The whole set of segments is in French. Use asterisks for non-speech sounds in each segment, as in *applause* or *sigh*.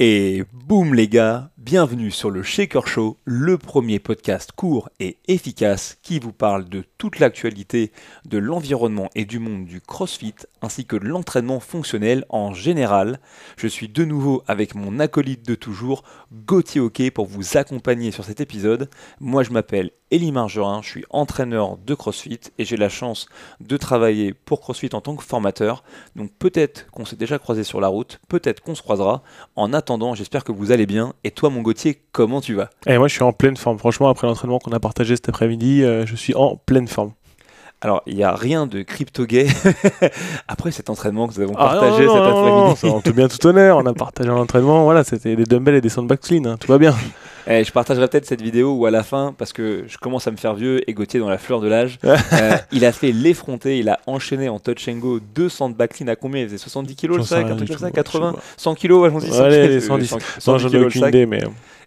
Et boum les gars, bienvenue sur le Shaker Show, le premier podcast court et efficace qui vous parle de toute l'actualité de l'environnement et du monde du CrossFit ainsi que de l'entraînement fonctionnel en général. Je suis de nouveau avec mon acolyte de toujours, Gauthier Hockey, pour vous accompagner sur cet épisode. Moi je m'appelle Elie Margerin, je suis entraîneur de CrossFit et j'ai la chance de travailler pour CrossFit en tant que formateur. Donc peut-être qu'on s'est déjà croisé sur la route, peut-être qu'on se croisera. En attendant, j'espère que vous allez bien. Et toi, mon Gauthier, comment tu vas? Et moi, je suis en pleine forme. Franchement, après l'entraînement qu'on a partagé cet après-midi, euh, je suis en pleine forme. Alors, il n'y a rien de crypto-gay *laughs* après cet entraînement que nous avons ah partagé cet après-midi. En tout bien, tout honneur, on a partagé l'entraînement. Voilà, c'était des dumbbells et des sandbags clean. Hein. tout va bien. *laughs* Eh, je partagerai peut-être cette vidéo où à la fin, parce que je commence à me faire vieux et Gauthier dans la fleur de l'âge, *laughs* euh, il a fait l'effronter, il a enchaîné en touch and go 200 clean à combien Il faisait? 70 kg le sac, un truc comme ça, 80, 100 kg, ouais, 100 Allez, 110, 100, 100, 100 aucune idée, mais...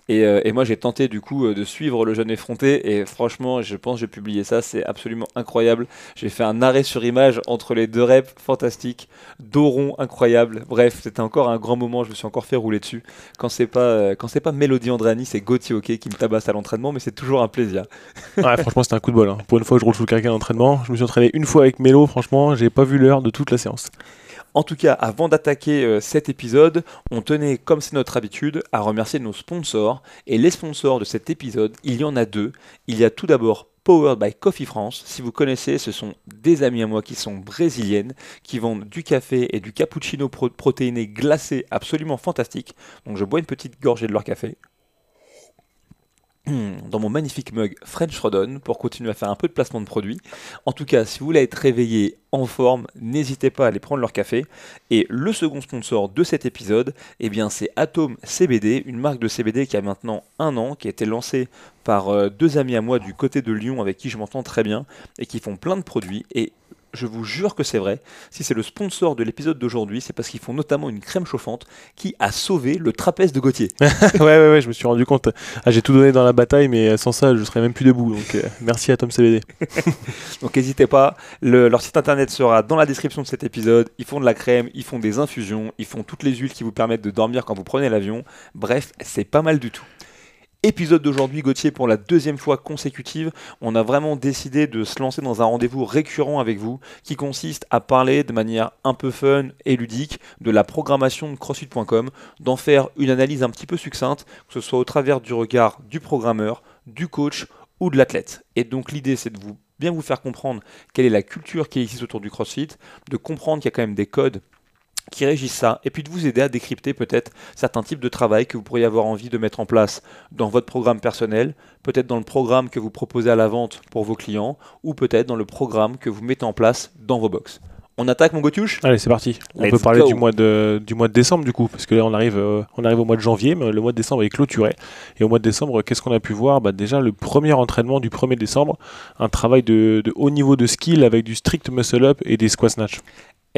Euh, et, moi, j'ai tenté du coup euh, de suivre le jeune effronté. Et franchement, je pense que j'ai publié ça. C'est absolument incroyable. J'ai fait un arrêt sur image entre les deux reps, fantastique. Doron, incroyable. Bref, c'était encore un grand moment. Je me suis encore fait rouler dessus. Quand c'est pas, euh, pas Mélodie Andrani, c'est Gauthier Hockey qui me tabasse à l'entraînement. Mais c'est toujours un plaisir. *laughs* ouais, franchement, c'était un coup de bol. Hein. Pour une fois que je roule sous quelqu'un d'entraînement, je me suis entraîné une fois avec Mélo. Franchement, j'ai pas vu l'heure de toute la séance. En tout cas, avant d'attaquer euh, cet épisode, on tenait, comme c'est notre habitude, à remercier nos sponsors. Et les sponsors de cet épisode, il y en a deux. Il y a tout d'abord Powered by Coffee France. Si vous connaissez, ce sont des amis à moi qui sont brésiliennes, qui vendent du café et du cappuccino protéiné glacé absolument fantastique. Donc je bois une petite gorgée de leur café. Dans mon magnifique mug French Rodon pour continuer à faire un peu de placement de produits. En tout cas, si vous voulez être réveillé en forme, n'hésitez pas à aller prendre leur café. Et le second sponsor de cet épisode, eh bien, c'est Atom CBD, une marque de CBD qui a maintenant un an, qui a été lancée par euh, deux amis à moi du côté de Lyon avec qui je m'entends très bien et qui font plein de produits. Et je vous jure que c'est vrai. Si c'est le sponsor de l'épisode d'aujourd'hui, c'est parce qu'ils font notamment une crème chauffante qui a sauvé le trapèze de Gauthier. *laughs* ouais, ouais, ouais, je me suis rendu compte. Ah, j'ai tout donné dans la bataille, mais sans ça, je serais même plus debout. Donc, euh, *laughs* merci à Tom CBD. *laughs* donc, n'hésitez pas. leur site internet sera dans la description de cet épisode. Ils font de la crème, ils font des infusions, ils font toutes les huiles qui vous permettent de dormir quand vous prenez l'avion. Bref, c'est pas mal du tout. Épisode d'aujourd'hui, Gauthier, pour la deuxième fois consécutive, on a vraiment décidé de se lancer dans un rendez-vous récurrent avec vous qui consiste à parler de manière un peu fun et ludique de la programmation de CrossFit.com, d'en faire une analyse un petit peu succincte, que ce soit au travers du regard du programmeur, du coach ou de l'athlète. Et donc l'idée c'est de vous bien vous faire comprendre quelle est la culture qui existe autour du CrossFit, de comprendre qu'il y a quand même des codes qui régissent ça, et puis de vous aider à décrypter peut-être certains types de travail que vous pourriez avoir envie de mettre en place dans votre programme personnel, peut-être dans le programme que vous proposez à la vente pour vos clients, ou peut-être dans le programme que vous mettez en place dans vos box. On attaque mon Gotuche Allez, c'est parti. On peut parler du mois, de, du mois de décembre du coup, parce que là on arrive, euh, on arrive au mois de janvier, mais le mois de décembre est clôturé. Et au mois de décembre, qu'est-ce qu'on a pu voir? Bah, Déjà le premier entraînement du 1er décembre, un travail de, de, haut niveau de skill avec du strict muscle up et des squat snatch.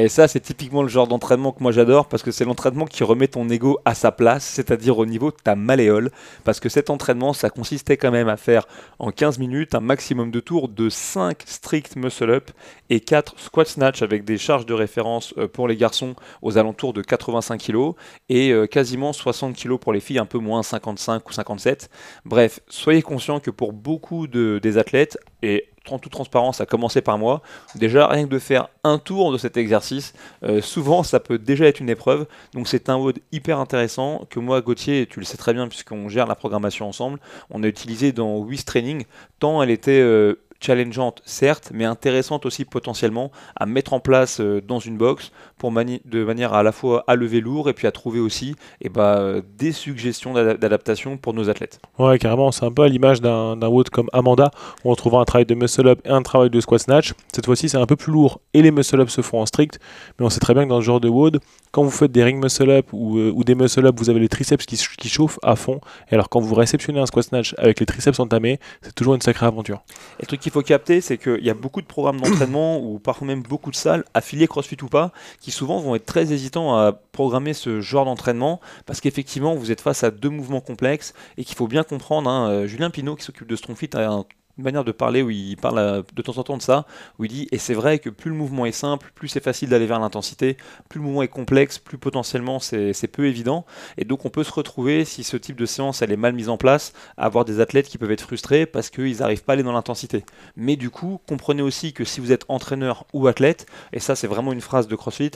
Et ça, c'est typiquement le genre d'entraînement que moi j'adore parce que c'est l'entraînement qui remet ton ego à sa place, c'est-à-dire au niveau de ta malléole. Parce que cet entraînement, ça consistait quand même à faire en 15 minutes un maximum de tours de 5 strict muscle-up et 4 squat snatch avec des charges de référence euh, pour les garçons aux alentours de 85 kg et euh, quasiment 60 kg pour les filles, un peu moins 55 ou 57. Bref, soyez conscients que pour beaucoup de, des athlètes, et en toute transparence, à commencer par moi, déjà rien que de faire un tour de cet exercice, euh, souvent ça peut déjà être une épreuve. Donc c'est un mode hyper intéressant que moi, Gauthier, tu le sais très bien puisqu'on gère la programmation ensemble, on a utilisé dans Wiz Training, tant elle était euh, challengeante certes, mais intéressante aussi potentiellement à mettre en place euh, dans une box pour de manière à la fois à lever lourd et puis à trouver aussi et eh bah, ben, des suggestions d'adaptation pour nos athlètes. Ouais, carrément, c'est un peu à l'image d'un WOD comme Amanda où on trouvera un travail de muscle up et un travail de squat snatch. Cette fois-ci, c'est un peu plus lourd et les muscle up se font en strict, mais on sait très bien que dans ce genre de WOD, quand vous faites des ring muscle up ou, euh, ou des muscle up, vous avez les triceps qui, qui, chauffent à fond. Et alors quand vous réceptionnez un squat snatch avec les triceps entamés, c'est toujours une sacrée aventure. Et le truc qu'il faut capter, c'est qu'il y a beaucoup de programmes d'entraînement ou parfois même beaucoup de salles, affiliées CrossFit ou pas, qui souvent vont être très hésitants à programmer ce genre d'entraînement parce qu'effectivement vous êtes face à deux mouvements complexes et qu'il faut bien comprendre. Hein, euh, Julien Pinault qui s'occupe de Strongfit a un une manière de parler où il parle euh, de temps en temps de ça, où il dit et c'est vrai que plus le mouvement est simple, plus c'est facile d'aller vers l'intensité, plus le mouvement est complexe, plus potentiellement c'est peu évident. Et donc on peut se retrouver, si ce type de séance elle est mal mise en place, à avoir des athlètes qui peuvent être frustrés parce qu'ils n'arrivent pas à aller dans l'intensité. Mais du coup, comprenez aussi que si vous êtes entraîneur ou athlète, et ça c'est vraiment une phrase de CrossFit,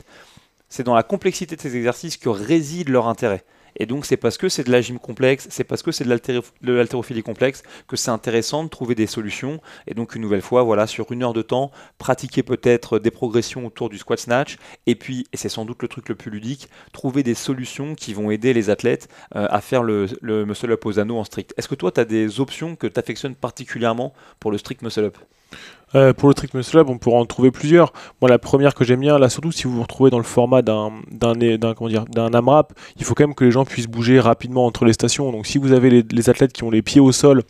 c'est dans la complexité de ces exercices que réside leur intérêt. Et donc c'est parce que c'est de la gym complexe, c'est parce que c'est de l'haltérophilie complexe que c'est intéressant de trouver des solutions. Et donc une nouvelle fois, voilà, sur une heure de temps, pratiquer peut-être des progressions autour du squat snatch. Et puis, et c'est sans doute le truc le plus ludique, trouver des solutions qui vont aider les athlètes euh, à faire le, le muscle up aux anneaux en strict. Est-ce que toi, tu as des options que tu affectionnes particulièrement pour le strict muscle up? Euh, pour le trick muscle up, on pourra en trouver plusieurs. Moi, la première que j'aime bien, là, surtout si vous vous retrouvez dans le format d'un AMRAP, il faut quand même que les gens puissent bouger rapidement entre les stations. Donc, si vous avez les, athlètes qui ont les pieds au sol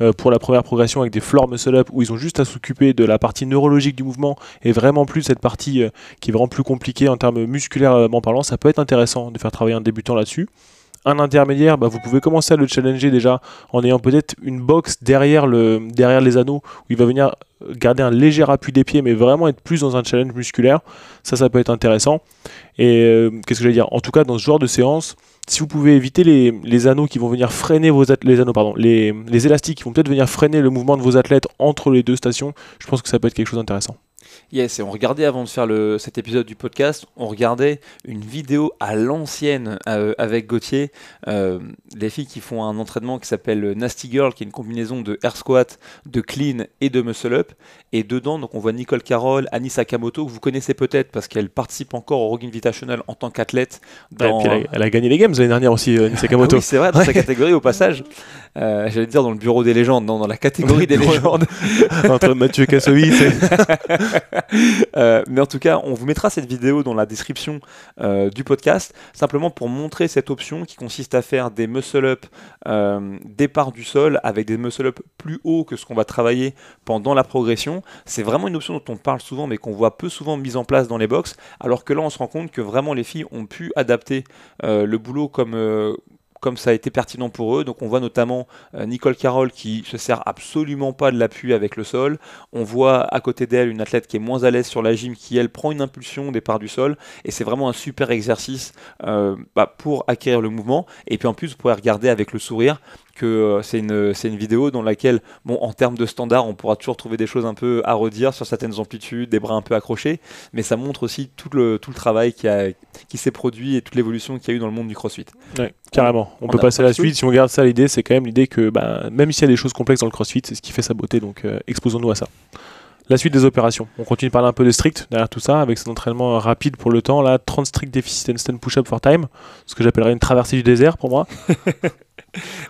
euh, pour la première progression avec des floor muscle up où ils ont juste à s'occuper de la partie neurologique du mouvement et vraiment plus cette partie euh, qui est vraiment plus compliquée en termes musculairement parlant, ça peut être intéressant de faire travailler un débutant là-dessus un intermédiaire, bah, vous pouvez commencer à le challenger déjà en ayant peut-être une box derrière, le, derrière les anneaux où il va venir garder un léger appui des pieds mais vraiment être plus dans un challenge musculaire. Ça, ça peut être intéressant. Et euh, qu'est-ce que je vais dire? En tout cas, dans ce genre de séance, si vous pouvez éviter les, anneaux qui vont venir freiner vos les anneaux, pardon, les élastiques qui vont peut-être venir freiner le mouvement de vos athlètes entre les deux stations, je pense que ça peut être quelque chose d'intéressant. Yes, et on regardait avant de faire le, cet épisode du podcast, on regardait une vidéo à l'ancienne euh, avec Gauthier, euh, des filles qui font un entraînement qui s'appelle Nasty Girl, qui est une combinaison de air squat, de clean et de muscle up. Et dedans, donc on voit Nicole Carroll, Annie Sakamoto, que vous connaissez peut-être parce qu'elle participe encore au Rogue Invitational en tant qu'athlète. elle, a, gagné les Games l'année dernière aussi, Annie Sakamoto. Ah oui, c'est vrai, dans sa catégorie au passage. Euh, j'allais dire dans le bureau des légendes, non, dans la catégorie des légendes. *laughs* Entre Mathieu Kassovitz et... *laughs* *laughs* Euh, mais en tout cas, on vous mettra cette vidéo dans la description euh, du podcast, simplement pour montrer cette option qui consiste à faire des muscle-up euh, départ du sol avec des muscle-up plus hauts que ce qu'on va travailler pendant la progression. C'est vraiment une option dont on parle souvent, mais qu'on voit peu souvent mise en place dans les box, alors que là, on se rend compte que vraiment les filles ont pu adapter le boulot comme comme ça a été pertinent pour eux. Donc on voit notamment euh, Nicole Carroll qui se sert absolument pas de l'appui avec le sol. On voit à côté d'elle une athlète qui est moins à l'aise sur la gym qui elle prend une impulsion au départ du sol et c'est vraiment un super exercice euh, bah, pour acquérir le mouvement. Et puis en plus vous pourrez regarder avec le sourire que euh, c'est une, une, vidéo dans laquelle, bon, en termes de standard, on pourra toujours trouver des choses un peu à redire sur certaines amplitudes, des bras un peu accrochés, mais ça montre aussi tout le, tout le travail qui, a, qui s'est produit et toute l'évolution qu'il y a eu dans le monde du crossfit. Ouais, carrément. On, peut passer à la suite. Si on regarde ça, l'idée, c'est quand même l'idée que bah, même s'il y a des choses complexes dans le crossfit, c'est ce qui fait sa beauté, donc euh, exposons-nous à ça. La suite des opérations. On continue de parler un peu de strict derrière tout ça, avec cet entraînement rapide pour le temps. Là, 30 strict deficit stand push-up for time, ce que j'appellerais une traversée du désert pour moi. *laughs*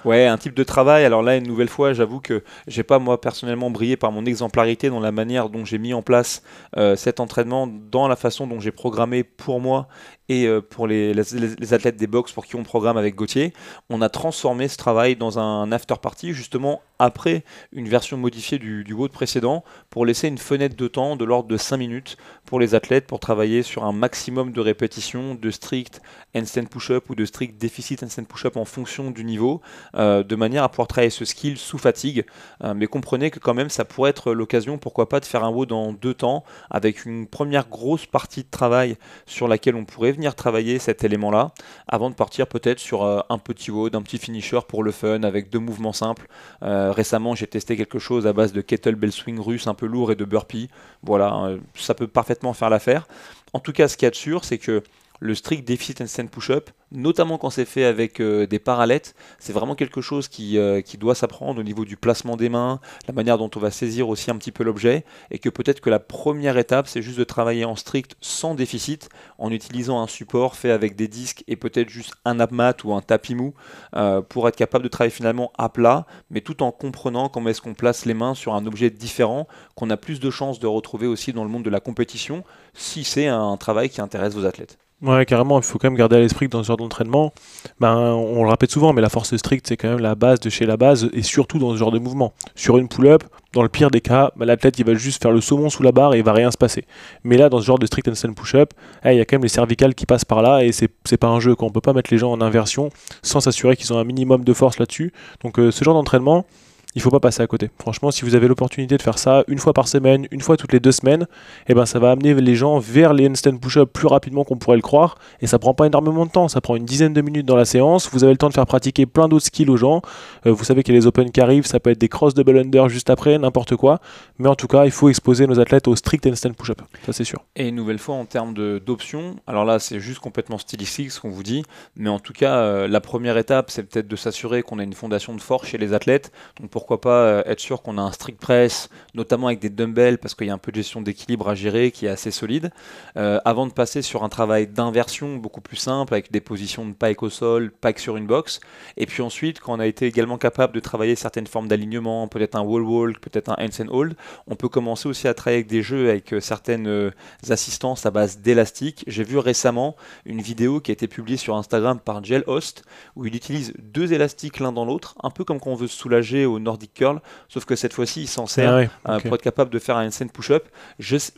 Ouais, un type de travail. Alors là, une nouvelle fois, j'avoue que j'ai pas moi personnellement brillé par mon exemplarité dans la manière dont j'ai mis en place euh, cet entraînement, dans la façon dont j'ai programmé pour moi et euh, pour les, les, athlètes des box pour qui on programme avec Gauthier. On a transformé ce travail dans un after party justement après une version modifiée du, du WOD précédent pour laisser une fenêtre de temps de l'ordre de 5 minutes pour les athlètes pour travailler sur un maximum de répétitions de strict handstand push-up ou de strict déficit handstand push-up en fonction du niveau, euh, de manière à pouvoir travailler ce skill sous fatigue. Euh, mais comprenez que quand même ça pourrait être l'occasion, pourquoi pas, de faire un WOD en deux temps avec une première grosse partie de travail sur laquelle on pourrait venir travailler cet élément-là avant de partir peut-être sur euh, un petit WOD, un petit finisher pour le fun avec deux mouvements simples récemment, j'ai testé quelque chose à base de kettlebell swing russe un peu lourd et de burpee. Voilà, euh, ça peut parfaitement faire l'affaire. En tout cas, ce qu'il y a de sûr, c'est que le strict deficit stand push-up, notamment quand c'est fait avec euh, des parallettes, c'est vraiment quelque chose qui, euh, qui doit s'apprendre au niveau du placement des mains, la manière dont on va saisir aussi un petit peu l'objet, et que peut-être que la première étape, c'est juste de travailler en strict sans déficit, en utilisant un support fait avec des disques et peut-être juste un mat ou un tapis mou, euh, pour être capable de travailler finalement à plat, mais tout en comprenant comment est-ce qu'on place les mains sur un objet différent, qu'on a plus de chances de retrouver aussi dans le monde de la compétition, si c'est un travail qui intéresse vos athlètes. Ouais, carrément, il faut quand même garder à l'esprit que dans ce genre d'entraînement, ben, on le répète souvent, mais la force stricte, c'est quand même la base de chez la base, et surtout dans ce genre de mouvement. Sur une pull-up, dans le pire des cas, ben, l'athlète il va juste faire le saumon sous la barre et il va rien se passer. Mais là, dans ce genre de strict handstand push-up, il y a quand même les cervicales qui passent par là, et c'est pas un jeu, qu'on On peut pas mettre les gens en inversion sans s'assurer qu'ils ont un minimum de force là-dessus. Donc euh, ce genre d'entraînement, il faut pas passer à côté. Franchement, si vous avez l'opportunité de faire ça une fois par semaine, une fois toutes les deux semaines, eh ben, ça va amener les gens vers les handstand push-up plus rapidement qu'on pourrait le croire. Et ça prend pas énormément de temps, ça prend une dizaine de minutes dans la séance. Vous avez le temps de faire pratiquer plein d'autres skills aux gens. Euh, vous savez qu'il y a les open qui arrivent, ça peut être des cross double under juste après, n'importe quoi. Mais en tout cas, il faut exposer nos athlètes au strict handstand push-up, ça c'est sûr. Et une nouvelle fois, en termes d'options, alors là, c'est juste complètement stylistique ce qu'on vous dit, mais en tout cas, euh, la première étape, c'est peut-être de s'assurer qu'on a une fondation de force chez les athlètes. Donc pourquoi pas euh, être sûr qu'on a un strict press, notamment avec des dumbbells, parce qu'il y a un peu de gestion d'équilibre à gérer qui est assez solide, euh, avant de passer sur un travail d'inversion beaucoup plus simple, avec des positions de pike au sol, pike sur une box. Et puis ensuite, quand on a été également capable de travailler certaines formes d'alignement, peut-être un wall walk, peut-être un hands and hold, on peut commencer aussi à travailler avec des jeux avec certaines assistances à base d'élastique. J'ai vu récemment une vidéo qui a été publiée sur Instagram par Gel Host, où il utilise deux élastiques l'un dans l'autre, un peu comme quand on veut se soulager au Nordic Curl, sauf que cette fois-ci, il s'en sert ah pour être capable de faire un handstand push-up.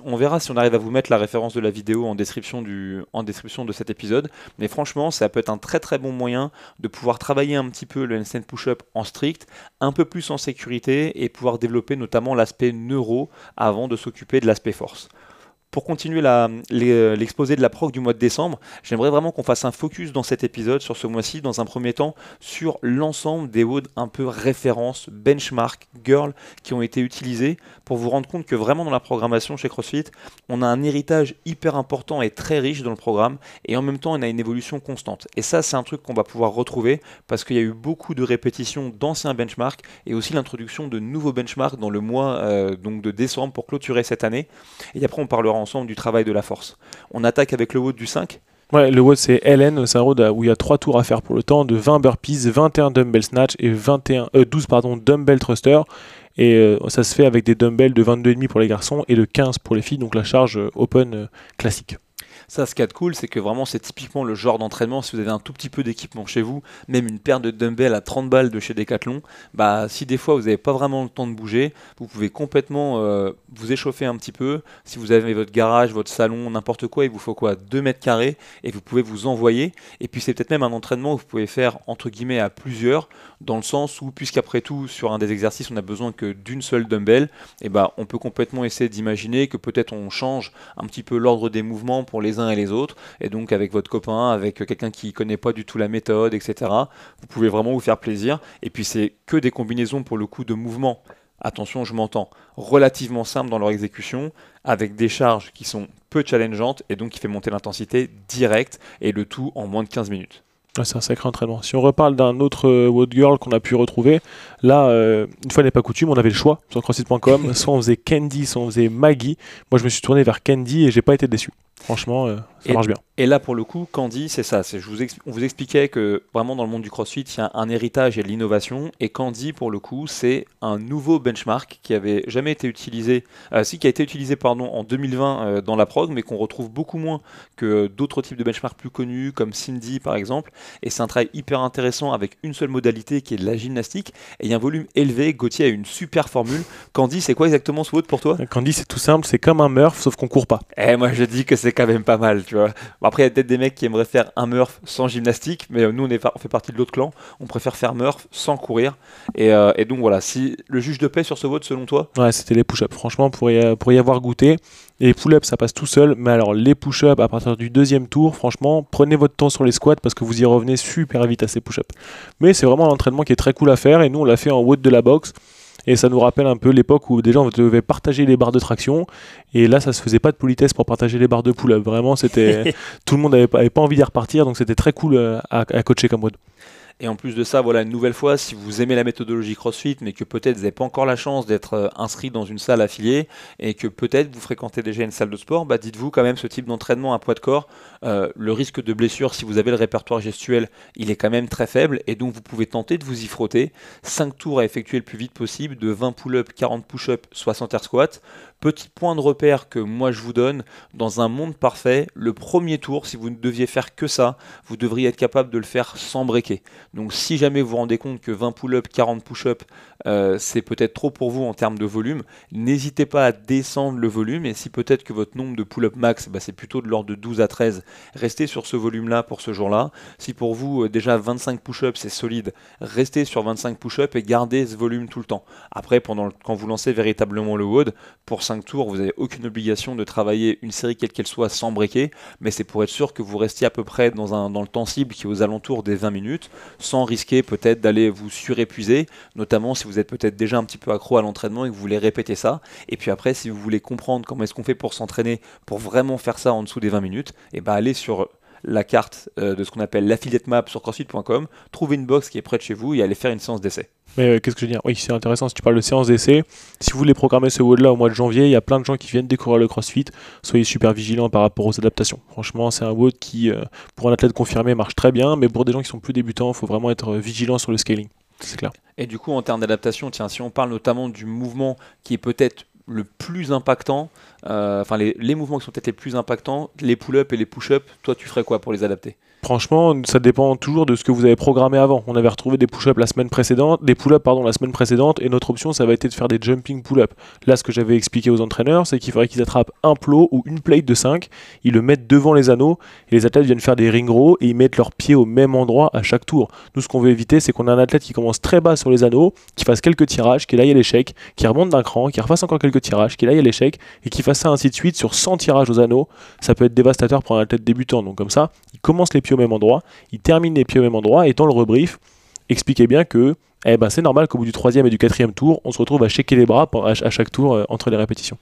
On verra si on arrive à vous mettre la référence de la vidéo en description, du, en description de cet épisode. Mais franchement, ça peut être un très très bon moyen de pouvoir travailler un petit peu le handstand push-up en strict, un peu plus en sécurité et pouvoir développer notamment l'aspect neuro avant de s'occuper de l'aspect force pour continuer euh, l'exposé de la proc du mois de décembre, j'aimerais vraiment qu'on fasse un focus dans cet épisode sur ce mois-ci, dans un premier temps, sur l'ensemble des WOD un peu références, benchmark, girl qui ont été utilisés pour vous rendre compte que vraiment dans la programmation chez CrossFit, on a un héritage hyper important et très riche dans le programme et en même temps on a une évolution constante. Et ça c'est un truc qu'on va pouvoir retrouver parce qu'il y a eu beaucoup de répétitions d'anciens benchmarks et aussi l'introduction de nouveaux benchmarks dans le mois euh, donc de décembre pour clôturer cette année. Et après on parlera ensemble du travail de la force. On attaque avec le WOD du 5 Ouais, le WOD c'est LN, c'est un où il y a 3 tours à faire pour le temps, de 20 burpees, 21 dumbbell snatch et 21, 12 euh, pardon, dumbbell thruster. Et euh, ça se fait avec des dumbbells de 22,5 pour les garçons et de 15 pour les filles, donc la charge euh, open classique. Ça, ce qui est cool, c'est que vraiment, c'est typiquement le genre d'entraînement. Si vous avez un tout petit peu d'équipement chez vous, même une paire de dumbbells à 30 balles de chez Decathlon, bah, si des fois vous n'avez pas vraiment le temps de bouger, vous pouvez complètement euh, vous échauffer un petit peu. Si vous avez votre garage, votre salon, n'importe quoi, il vous faut quoi? 2 mètres carrés et vous pouvez vous envoyer. Et puis, c'est peut-être même un entraînement que vous pouvez faire entre guillemets à plusieurs, dans le sens où, puisqu'après tout, sur un des exercices, on a besoin que d'une seule dumbbell, et bah, on peut complètement essayer d'imaginer que peut-être on change un petit peu l'ordre des mouvements pour les et les autres, et donc avec votre copain, avec quelqu'un qui connaît pas du tout la méthode, etc. Vous pouvez vraiment vous faire plaisir. Et puis c'est que des combinaisons pour le coup de mouvements. Attention, je m'entends, relativement simples dans leur exécution, avec des charges qui sont peu challengeantes et donc qui fait monter l'intensité directe et le tout en moins de 15 minutes. c'est un sacré entraînement. Si on reparle d'un autre euh, Girl qu'on a pu retrouver, là, euh, une fois n'est pas coutume, on avait le choix sur crossfit.com. *laughs* soit on faisait Candy, soit on faisait Maggie. Moi, je me suis tourné vers Candy et j'ai pas été déçu. Franchement, euh, ça marche bien. Et là, pour le coup, Candy, c'est ça. Je vous on vous expliquait que vraiment dans le monde du CrossFit, il y a un héritage et de l'innovation. Et Candy, pour le coup, c'est un nouveau benchmark qui avait jamais été utilisé, euh, si qui a été utilisé pardon en 2020 euh, dans la prog, mais qu'on retrouve beaucoup moins que d'autres types de benchmarks plus connus, comme Cindy par exemple. Et c'est un travail hyper intéressant avec une seule modalité qui est de la gymnastique. Et il un volume élevé. Gauthier a une super formule. Candy, c'est quoi exactement ce mot pour toi? Candy, c'est tout simple. C'est comme un Murph, sauf qu'on court pas. Eh, moi, je dis que c'est quand même pas mal, tu vois. après, il y a peut-être des mecs qui aimeraient faire un Murph sans gymnastique, mais nous, on, est, on fait partie de l'autre clan. On préfère faire Murph sans courir. Et, euh, donc voilà, si le juge de paix sur ce vote, selon toi? Ouais, c'était les push-ups. Franchement, pour y, pour y avoir goûté, les pull-ups, ça passe tout seul. Mais alors, les push-ups, à partir du deuxième tour, franchement, prenez votre temps sur les squats parce que vous y revenez super vite à ces push-ups. Mais c'est vraiment un entraînement qui est très cool à faire. Et nous, on l'a fait en haut de la boxe. Et ça nous rappelle un peu l'époque où déjà on devait partager les barres de traction. Et là, ça se faisait pas de politesse pour partager les barres de pull-up. Vraiment, c'était *laughs* tout le monde n'avait pas, pas, envie d'y repartir. Donc c'était très cool euh, à, à coacher comme mode. Et en plus de ça, voilà, une nouvelle fois, si vous aimez la méthodologie CrossFit, mais que peut-être vous n'avez pas encore la chance d'être euh, inscrit dans une salle affiliée, et que peut-être vous fréquentez déjà une salle de sport, bah dites-vous quand même ce type d'entraînement à poids de corps, euh, le risque de blessure, si vous avez le répertoire gestuel, il est quand même très faible, et donc vous pouvez tenter de vous y frotter. 5 tours à effectuer le plus vite possible, de 20 pull-ups, 40 push-ups, 60 air squats. Petit point de repère que moi je vous donne, dans un monde parfait, le premier tour, si vous ne deviez faire que ça, vous devriez être capable de le faire sans breaker. Donc si jamais vous vous rendez compte que 20 pull-ups, 40 push-ups, euh, c'est peut-être trop pour vous en termes de volume, n'hésitez pas à descendre le volume et si peut-être que votre nombre de pull-up max, bah, c'est plutôt de l'ordre de 12 à 13, restez sur ce volume-là pour ce jour-là. Si pour vous, euh, déjà 25 push-ups, c'est solide, restez sur 25 push-ups et gardez ce volume tout le temps. Après, pendant quand vous lancez véritablement le WOD, pour 5 tours, vous n'avez aucune obligation de travailler une série quelle qu'elle soit sans breaker, mais c'est pour être sûr que vous restiez à peu près dans, un, dans le temps cible qui est aux alentours des 20 minutes, sans risquer peut-être d'aller vous surépuiser, notamment si vous êtes peut-être déjà un petit peu accro à l'entraînement et que vous voulez répéter ça. Et puis après, si vous voulez comprendre comment est-ce qu'on fait pour s'entraîner, pour vraiment faire ça en dessous des 20 minutes, et eh ben allez sur la carte euh, de ce qu'on appelle l'affiliate map sur crossfit.com, trouvez une box qui est près de chez vous et allez faire une séance d'essai. Mais euh, qu'est-ce que je veux dire? Oui, c'est intéressant. Si tu parles de séance d'essai, si vous voulez programmer ce WOD là au mois de janvier, il y a plein de gens qui viennent découvrir le CrossFit. Soyez super vigilants par rapport aux adaptations. Franchement, c'est un WOD qui, euh, pour un athlète confirmé, marche très bien, mais pour des gens qui sont plus débutants, il faut vraiment être vigilant sur le scaling. C'est clair. Et du coup, en termes d'adaptation, tiens, si on parle notamment du mouvement qui est peut-être le plus impactant, euh, enfin les, mouvements qui sont peut-être les plus impactants, les pull-ups et les push-ups, toi tu ferais quoi pour les adapter? Franchement, ça dépend toujours de ce que vous avez programmé avant. On avait retrouvé des push-ups la semaine précédente, des pull-ups pardon la semaine précédente, et notre option ça va être de faire des jumping pull-ups. Là, ce que j'avais expliqué aux entraîneurs, c'est qu'il faudrait qu'ils attrapent un plot ou une plate de 5, ils le mettent devant les anneaux, et les athlètes viennent faire des ring rows et ils mettent leurs pieds au même endroit à chaque tour. Nous, ce qu'on veut éviter, c'est qu'on a un athlète qui commence très bas sur les anneaux, qui fasse quelques tirages, qui aille à l'échec, qui remonte d'un cran, qui refasse encore quelques tirages, qui aille à l'échec, et qui fasse ça ainsi de suite sur 100 tirages aux anneaux. Ça peut être dévastateur pour un athlète débutant. Donc comme ça, il commence les pieds au même endroit il termine les pieds au même endroit, et dans le rebrief, expliquez bien que eh ben, c'est normal qu'au bout du troisième et du quatrième tour, on se retrouve à shaker les bras à chaque tour euh, entre les répétitions.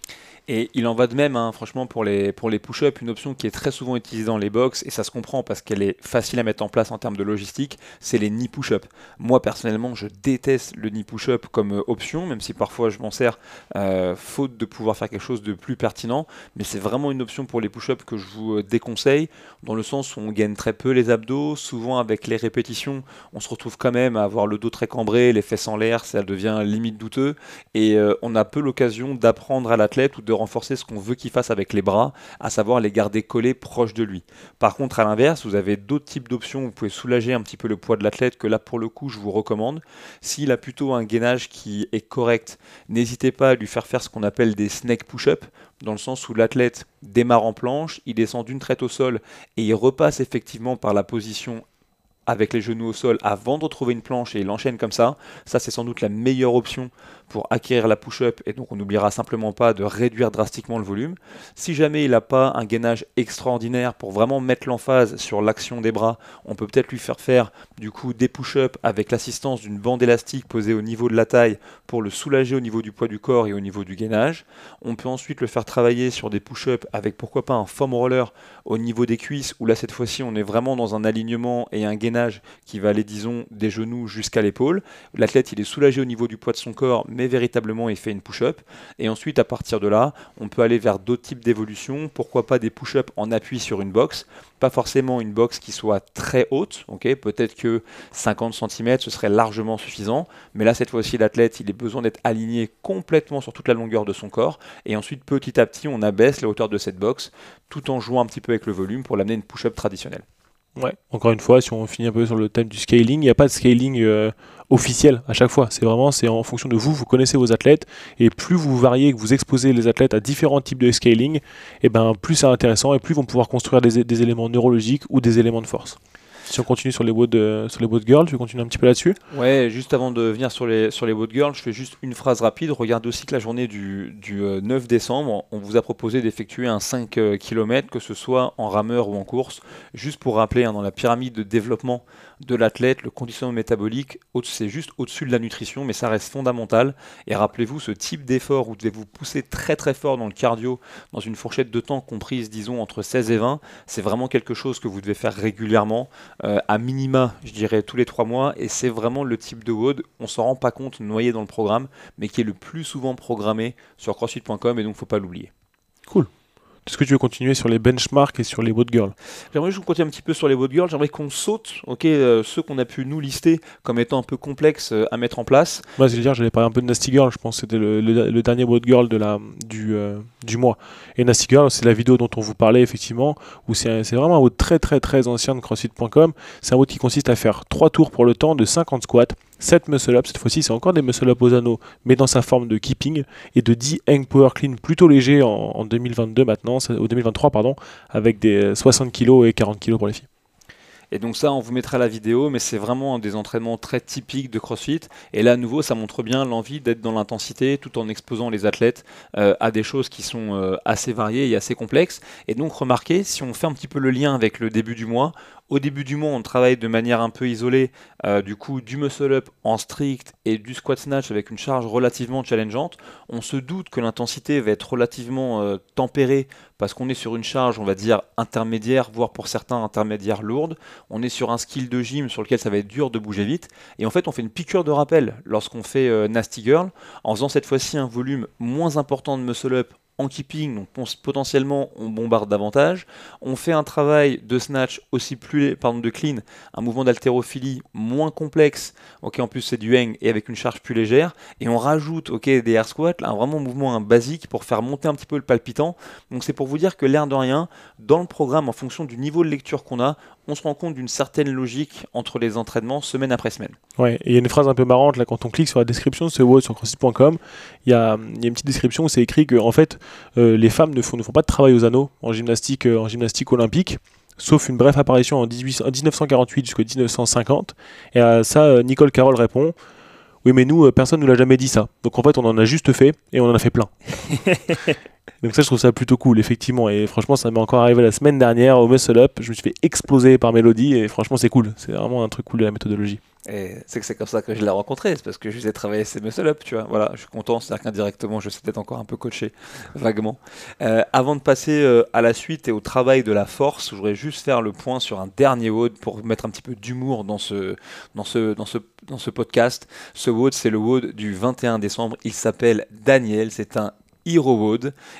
Et il en va de même, hein, franchement, pour les, pour les push-ups, une option qui est très souvent utilisée dans les box, et ça se comprend parce qu'elle est facile à mettre en place en termes de logistique, c'est les knee push-up. Moi, personnellement, je déteste le knee push-up comme euh, option, même si parfois je m'en sers euh, faute de pouvoir faire quelque chose de plus pertinent, mais c'est vraiment une option pour les push-ups que je vous déconseille, dans le sens où on gagne très peu les abdos, souvent avec les répétitions, on se retrouve quand même à avoir le dos très cambré, les fesses en l'air, ça devient limite douteux, et on a peu l'occasion d'apprendre à l'athlète ou de renforcer ce qu'on veut qu'il fasse avec les bras, à savoir les garder collés proches de lui. Par contre, à l'inverse, vous avez d'autres types d'options, vous pouvez soulager un petit peu le poids de l'athlète, que là pour le coup je vous recommande. S'il a plutôt un gainage qui est correct, n'hésitez pas à lui faire faire ce qu'on appelle des snake push-up, dans le sens où l'athlète démarre en planche, il descend d'une traite au sol et il repasse effectivement par la position avec les genoux au sol avant de retrouver une planche et il enchaîne comme ça. Ça, c'est sans doute la meilleure option pour acquérir la push-up et donc on n'oubliera simplement pas de réduire drastiquement le volume. Si jamais il n'a pas un gainage extraordinaire pour vraiment mettre l'emphase sur l'action des bras, on peut peut-être lui faire faire du coup des push-ups avec l'assistance d'une bande élastique posée au niveau de la taille pour le soulager au niveau du poids du corps et au niveau du gainage. On peut ensuite le faire travailler sur des push-ups avec pourquoi pas un foam roller au niveau des cuisses où là cette fois-ci on est vraiment dans un alignement et un gainage qui va aller disons des genoux jusqu'à l'épaule. L'athlète il est soulagé au niveau du poids de son corps mais véritablement il fait une push-up. Et ensuite, à partir de là, on peut aller vers d'autres types d'évolutions. Pourquoi pas des push-up en appui sur une box Pas forcément une box qui soit très haute. ok Peut-être que 50 cm, ce serait largement suffisant. Mais là, cette fois-ci, l'athlète, il a besoin d'être aligné complètement sur toute la longueur de son corps. Et ensuite, petit à petit, on abaisse la hauteur de cette box tout en jouant un petit peu avec le volume pour l'amener une push-up traditionnelle. Ouais, encore une fois, si on finit un peu sur le thème du scaling, il n'y a pas de scaling euh, officiel à chaque fois. C'est vraiment c'est en fonction de vous, vous connaissez vos athlètes, et plus vous variez, que vous exposez les athlètes à différents types de scaling, et eh ben plus c'est intéressant et plus ils vont pouvoir construire des, des éléments neurologiques ou des éléments de force. Si on continue sur les wood, euh, sur les wood girls, tu continues un petit peu là-dessus Ouais, juste avant de venir sur les, sur les wood girls, je fais juste une phrase rapide. Regardez aussi que la journée du, du 9 euh, décembre, on vous a proposé d'effectuer un 5 euh, km, que ce soit en rameur ou en course. Juste pour rappeler, hein, dans la pyramide de développement de l'athlète, le conditionnement métabolique, c'est juste au-dessus de la nutrition, mais ça reste fondamental. Et rappelez-vous, ce type d'effort où vous devez vous pousser très très fort dans le cardio, dans une fourchette de temps comprise, disons, entre 16 et 20, c'est vraiment quelque chose que vous devez faire régulièrement. Euh, à minima, je dirais tous les trois mois, et c'est vraiment le type de WOD, on s'en rend pas compte noyé dans le programme, mais qui est le plus souvent programmé sur crossfit.com, et donc faut pas l'oublier. Cool. Est-ce que tu veux continuer sur les benchmarks et sur les wood girls? J'aimerais juste continuer un petit peu sur les wood girls. J'aimerais qu'on saute, ok, euh, ceux qu'on a pu nous lister comme étant un peu complexes euh, à mettre en place. Moi, je dire, j'allais parler un peu de Nasty Girl. Je pense que c'était le, dernier wood girl de la, du, du mois. Et Nasty Girl, c'est la vidéo dont on vous parlait effectivement, où c'est vraiment un wood très très très ancien de CrossFit.com. C'est un wood qui consiste à faire 3 tours pour le temps de 50 squats 7 muscle up, cette fois-ci c'est encore des muscle up aux anneaux, mais dans sa forme de keeping, et de 10 hang power clean plutôt léger en, 2022 maintenant, au 2023 pardon, avec des 60 kg et 40 kg pour les filles. Et donc ça, on vous mettra la vidéo, mais c'est vraiment des entraînements très typiques de CrossFit. Et là, à nouveau, ça montre bien l'envie d'être dans l'intensité, tout en exposant les athlètes euh, à des choses qui sont euh, assez variées et assez complexes. Et donc, remarquez, si on fait un petit peu le lien avec le début du mois, au début du mois, on travaille de manière un peu isolée, euh, du coup, du muscle up en strict et du squat snatch avec une charge relativement challengeante. On se doute que l'intensité va être relativement euh, tempérée parce qu'on est sur une charge, on va dire, intermédiaire, voire pour certains intermédiaire lourde. On est sur un skill de gym sur lequel ça va être dur de bouger vite. Et en fait, on fait une piqûre de rappel lorsqu'on fait euh, Nasty Girl, en faisant cette fois-ci un volume moins important de muscle up en keeping, donc potentiellement on bombarde davantage. On fait un travail de snatch aussi plus, pardon, de clean, un mouvement d'haltérophilie moins complexe, ok, en plus c'est du hang et avec une charge plus légère, et on rajoute, ok, des air squats, un vraiment mouvement basique pour faire monter un petit peu le palpitant. Donc c'est pour vous dire que l'air de rien, dans le programme, en fonction du niveau de lecture qu'on a, on se rend compte d'une certaine logique entre les entraînements semaine après semaine. Ouais, il y a une phrase un peu marrante là quand on clique sur la description de ce WOD sur crossfit.com, il y a, une petite description où c'est écrit que en fait euh, les femmes ne font, ne font pas de travail aux anneaux en gymnastique, euh, en gymnastique olympique sauf une brève apparition en, 18, 1948 jusqu'en 1950. Et à ça, euh, Nicole Carroll répond Oui, mais nous, personne ne nous l'a jamais dit ça. Donc en fait, on en a juste fait et on en a fait plein. *laughs* Donc ça, je trouve ça plutôt cool, effectivement. Et franchement, ça m'est encore arrivé la semaine dernière au Muscle Up. Je me suis fait exploser par Mélodie et franchement, c'est cool. C'est vraiment un truc cool de la méthodologie. Et c'est que c'est comme ça que je l'ai rencontré, c'est parce que je lui ai travaillé ces muscle up, tu vois. Voilà, je suis content, c'est-à-dire qu'indirectement, je suis peut-être encore un peu coaché, *laughs* vaguement. Euh, avant de passer euh, à la suite et au travail de la force, je voudrais juste faire le point sur un dernier WOD pour mettre un petit peu d'humour dans ce, dans, ce, dans, ce, dans ce podcast. Ce WOD, c'est le WOD du 21 décembre. Il s'appelle Daniel, c'est un Hero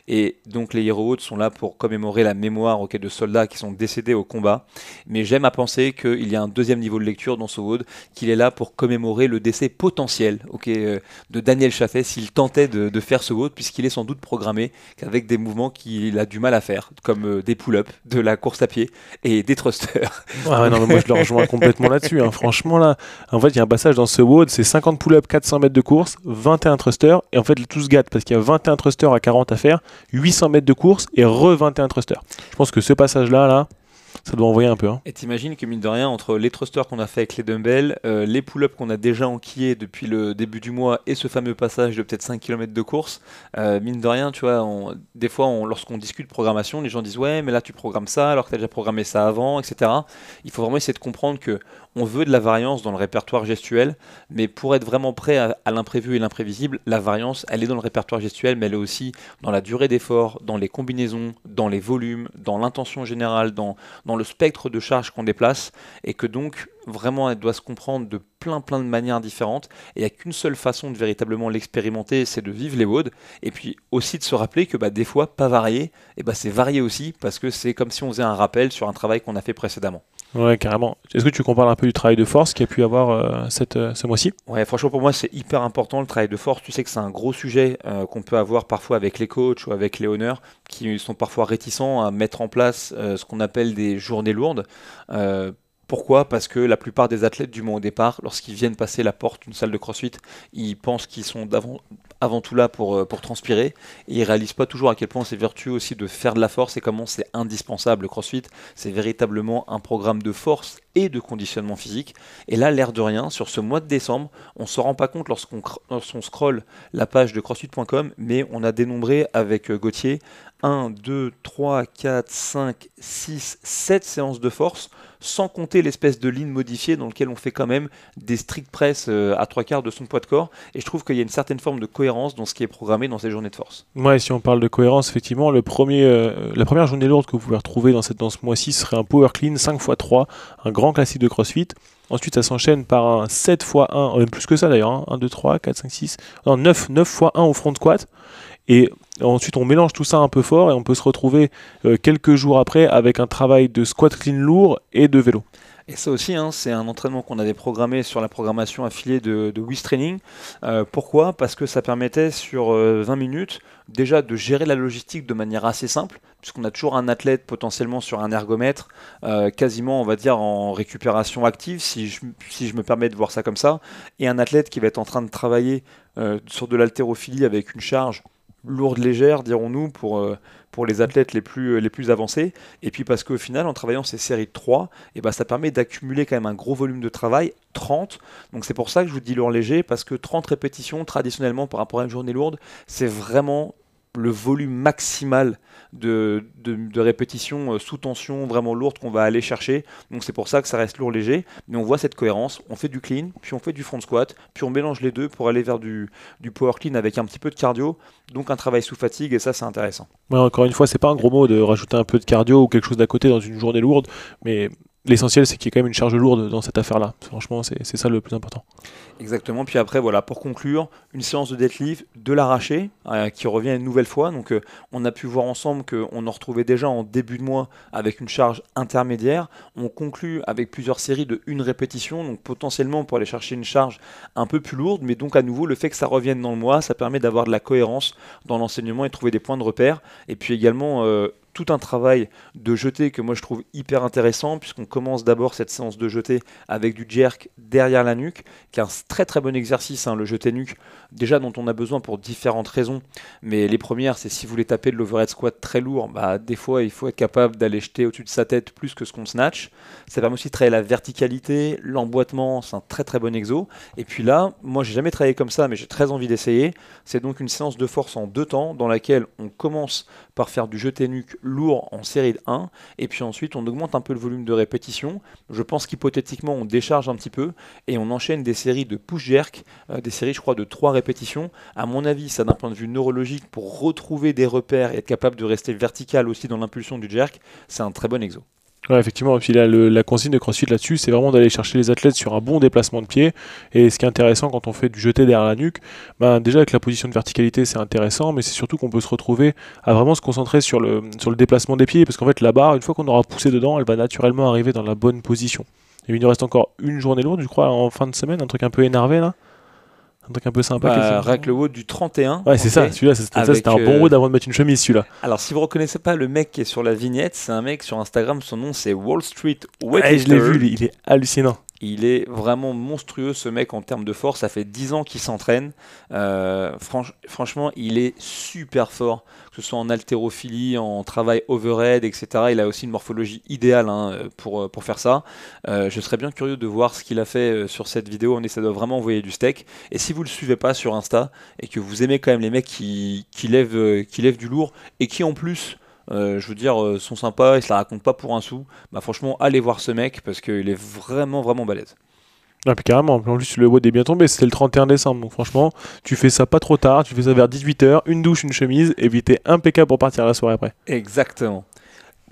Et donc les Hero sont là pour commémorer la mémoire de soldats qui sont décédés au combat. Mais j'aime à penser qu'il y a un deuxième niveau de lecture dans ce WOD, qu'il est là pour commémorer le décès potentiel euh, de Daniel Chaffet s'il tentait de, faire ce WOD, puisqu'il est sans doute programmé qu'avec des mouvements qu'il a du mal à faire, comme euh, des pull-ups, de la course à pied et des thrusters. moi je le rejoins complètement là-dessus. Hein. Franchement, là, en fait, il y a un passage dans ce WOD, c'est 50 pull-ups, 400 mètres de course, 21 thrusters, et en fait, tout se gâte parce qu'il y a 21 thrusters à 40 à faire, 800 mètres de course et re-21 thrusters. Je pense que ce passage-là, là, ça doit envoyer un peu. Hein. Et t'imagines que mine de rien, entre les thrusters qu'on a fait avec les dumbbells, euh, les pull-ups qu'on a déjà enquillés depuis le début du mois et ce fameux passage de peut-être 5 km de course, euh, mine de rien, tu vois, des fois, lorsqu'on discute programmation, les gens disent ouais, mais là tu programmes ça alors que tu as déjà programmé ça avant, etc. Il faut vraiment essayer de comprendre que on veut de la variance dans le répertoire gestuel, mais pour être vraiment prêt à, l'imprévu et l'imprévisible, la variance, elle est dans le répertoire gestuel, mais elle est aussi dans la durée d'effort, dans les combinaisons, dans les volumes, dans l'intention générale, dans, dans le spectre de charge qu'on déplace, et que donc vraiment elle doit se comprendre de plein plein de manières différentes et il n'y a qu'une seule façon de véritablement l'expérimenter c'est de vivre les WOD et puis aussi de se rappeler que bah, des fois pas varié et bah, c'est varié aussi parce que c'est comme si on faisait un rappel sur un travail qu'on a fait précédemment Ouais, carrément. Est-ce que tu compares un peu du travail de force qu'il y a pu avoir euh, cette, euh, ce mois-ci? Ouais, franchement, pour moi, c'est hyper important le travail de force. Tu sais que c'est un gros sujet euh, qu'on peut avoir parfois avec les coachs ou avec les honneurs qui sont parfois réticents à mettre en place ce qu'on appelle des journées lourdes. Pourquoi? Parce que la plupart des athlètes du monde au départ, lorsqu'ils viennent passer la porte d'une salle de crossfit, ils pensent qu'ils sont avant tout là pour, euh, pour transpirer. Et ils réalisent pas toujours à quel point c'est vertueux aussi de faire de la force et comment c'est indispensable. Le CrossFit, c'est véritablement un programme de force et de conditionnement physique. Et là, l'air de rien, sur ce mois de décembre, on ne se rend pas compte lorsqu'on lorsqu'on scrolle la page de crossfit.com, mais on a dénombré avec euh, Gauthier 1, 2, 3, 4, 5, 6, 7 séances de force, sans compter l'espèce de ligne modifiée dans laquelle on fait quand même des strict press euh, à trois quarts de son poids de corps. Et je trouve qu'il y a une certaine forme de cohérence dans ce qui est programmé dans ces journées de force. Ouais, si on parle de cohérence, effectivement, euh, la première journée lourde que vous pouvez retrouver dans, cette, dans ce mois-ci serait un power clean 5 x 3, un grand classique de CrossFit. Ensuite, ça s'enchaîne par un 7 x 1, même plus que ça d'ailleurs, 1, 2, 3, 4, 5, 6, non, 9, 9 x 1 au front squat. Et ensuite, on mélange tout ça un peu fort et on peut se retrouver euh, quelques jours après avec un travail de squat clean lourd et de vélo. Et ça aussi, hein, c'est un entraînement qu'on avait programmé sur la programmation affiliée de, de Training. Euh, pourquoi? Parce que ça permettait sur 20 euh, minutes déjà de gérer la logistique de manière assez simple, puisqu'on a toujours un athlète potentiellement sur un ergomètre, euh, quasiment on va dire en récupération active, si je, si je me permets de voir ça comme ça, et un athlète qui va être en train de travailler sur de l'haltérophilie avec une charge lourde, légère, dirons-nous, pour pour les athlètes les plus, les plus avancés. Et puis parce qu'au final, en travaillant ces séries de 3, et eh ben, ça permet d'accumuler quand même un gros volume de travail, 30. Donc c'est pour ça que je vous dis lourd léger, parce que 30 répétitions, traditionnellement, par rapport à une journée lourde, c'est vraiment le volume maximal de, de, répétitions euh, sous tension vraiment lourdes qu'on va aller chercher. Donc c'est pour ça que ça reste lourd léger. Mais on voit cette cohérence. On fait du clean, puis on fait du front squat, puis on mélange les deux pour aller vers du, du power clean avec un petit peu de cardio. Donc un travail sous fatigue et ça c'est intéressant. encore une fois, c'est pas un gros mot de rajouter un peu de cardio ou quelque chose d'à côté dans une journée lourde, mais l'essentiel, c'est qu'il y ait quand même une charge lourde dans cette affaire-là. Franchement, c'est ça le plus important. Exactement. Puis après, voilà, pour conclure, une séance de deadlift, de l'arraché, euh, qui revient une nouvelle fois. Donc, euh, on a pu voir ensemble qu'on en retrouvait déjà en début de mois avec une charge intermédiaire. On conclut avec plusieurs séries de une répétition, donc potentiellement pour aller chercher une charge un peu plus lourde. Mais donc, à nouveau, le fait que ça revienne dans le mois, ça permet d'avoir de la cohérence dans l'enseignement et trouver des points de repère. Et puis également, euh, tout un travail de jeté que moi je trouve hyper intéressant puisqu'on commence d'abord cette séance de jeté avec du jerk derrière la nuque qui est un très très bon exercice hein, le jeté nuque déjà dont on a besoin pour différentes raisons. Mais les premières c'est si vous voulez taper de l'overhead squat très lourd bah des fois il faut être capable d'aller jeter au-dessus de sa tête plus que ce qu'on snatch. Ça permet aussi de travailler la verticalité l'emboîtement c'est un très très bon exo. Et puis là moi j'ai jamais travaillé comme ça mais j'ai très envie d'essayer. C'est donc une séance de force en deux temps dans laquelle on commence par faire du jeté nuque lourd en série de 1, et puis ensuite on augmente un peu le volume de répétition. Je pense qu'hypothétiquement on décharge un petit peu, et on enchaîne des séries de push-jerk, euh, des séries je crois de 3 répétitions. À mon avis, ça d'un point de vue neurologique, pour retrouver des repères et être capable de rester vertical aussi dans l'impulsion du jerk, c'est un très bon exo. Ouais, effectivement, et la consigne de CrossFit là-dessus, c'est vraiment d'aller chercher les athlètes sur un bon déplacement de pied. Et ce qui est intéressant quand on fait du jeté derrière la nuque, ben, déjà avec la position de verticalité, c'est intéressant, mais c'est surtout qu'on peut se retrouver à vraiment se concentrer sur le, sur le déplacement des pieds, parce qu'en fait, la barre, une fois qu'on aura poussé dedans, elle va naturellement arriver dans la bonne position. Et il nous reste encore une journée lourde, je crois, en fin de semaine, un truc un peu énervé là un truc un peu sympa. Bah, Rack le du 31. Ouais, c'est ça, celui-là, c'était un bon euh, wood avant de mettre une chemise, celui-là. Alors, si vous reconnaissez pas le mec qui est sur la vignette, c'est un mec sur Instagram, son nom c'est Wall Street Ouais, je l'ai vu, il est hallucinant. Il est vraiment monstrueux ce mec en termes de force. Ça fait 10 ans qu'il s'entraîne. Euh, franchement, il est super fort, que ce soit en haltérophilie, en travail overhead, etc. Il a aussi une morphologie idéale hein, pour, pour faire ça. Euh, je serais bien curieux de voir ce qu'il a fait euh, sur cette vidéo. On essaie de vraiment envoyer du steak. Et si vous le suivez pas sur Insta et que vous aimez quand même les mecs qui, qui, lèvent, qui lèvent du lourd et qui en plus euh, je veux dire, euh, sont sympas, ils se la racontent pas pour un sou. Bah franchement, allez voir ce mec parce qu'il est vraiment, vraiment balèze. Ah, puis carrément, en plus le WOD est bien tombé, c'était le 31 décembre, donc franchement, tu fais ça pas trop tard, tu fais ça vers 18h, une douche, une chemise, et puis t'es impeccable pour partir la soirée après. Exactement.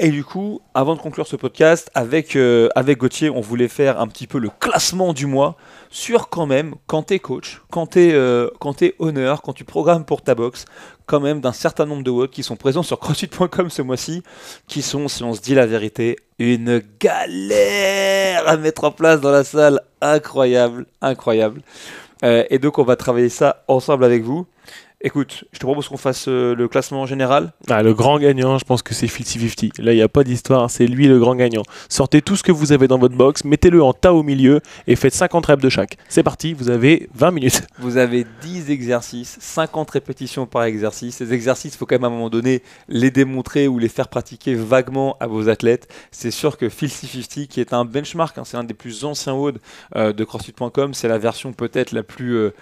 Et du coup, avant de conclure ce podcast, avec, euh, avec Gauthier, on voulait faire un petit peu le classement du mois sur quand même, quand t'es coach, quand t'es euh, es honneur, quand tu programmes pour ta box, quand même d'un certain nombre de WOD qui sont présents sur crossfit.com ce mois-ci, qui sont, si on se dit la vérité, une galère à mettre en place dans la salle. Incroyable, incroyable. Euh, et donc on va travailler ça ensemble avec vous. Écoute, je te propose qu'on fasse euh, le classement général. Ah, le grand gagnant, je pense que c'est 50-50. Là, il n'y a pas d'histoire, c'est lui le grand gagnant. Sortez tout ce que vous avez dans votre box, mettez-le en tas au milieu et faites 50 reps de chaque. C'est parti, vous avez 20 minutes. *laughs* Vous avez 10 exercices, 50 répétitions par exercice. Ces exercices, il faut quand même à un moment donné les démontrer ou les faire pratiquer vaguement à vos athlètes. C'est sûr que Phil 50 qui est un benchmark, hein, c'est un des plus anciens WOD euh, de CrossFit.com, c'est la version peut-être la plus euh,